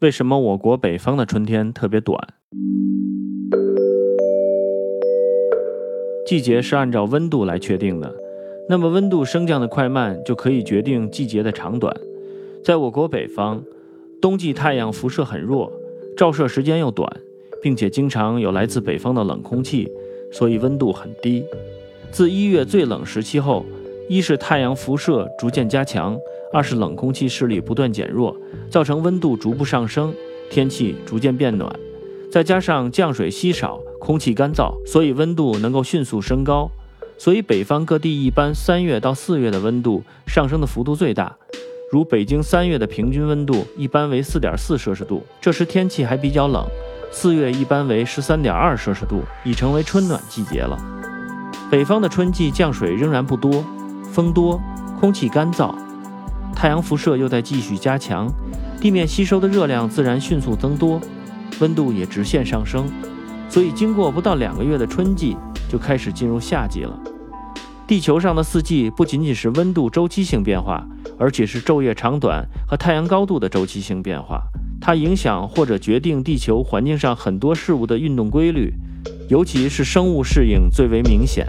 为什么我国北方的春天特别短？季节是按照温度来确定的，那么温度升降的快慢就可以决定季节的长短。在我国北方，冬季太阳辐射很弱，照射时间又短，并且经常有来自北方的冷空气，所以温度很低。自一月最冷时期后，一是太阳辐射逐渐加强，二是冷空气势力不断减弱，造成温度逐步上升，天气逐渐变暖。再加上降水稀少。空气干燥，所以温度能够迅速升高。所以北方各地一般三月到四月的温度上升的幅度最大。如北京三月的平均温度一般为四点四摄氏度，这时天气还比较冷。四月一般为十三点二摄氏度，已成为春暖季节了。北方的春季降水仍然不多，风多，空气干燥，太阳辐射又在继续加强，地面吸收的热量自然迅速增多，温度也直线上升。所以，经过不到两个月的春季，就开始进入夏季了。地球上的四季不仅仅是温度周期性变化，而且是昼夜长短和太阳高度的周期性变化。它影响或者决定地球环境上很多事物的运动规律，尤其是生物适应最为明显。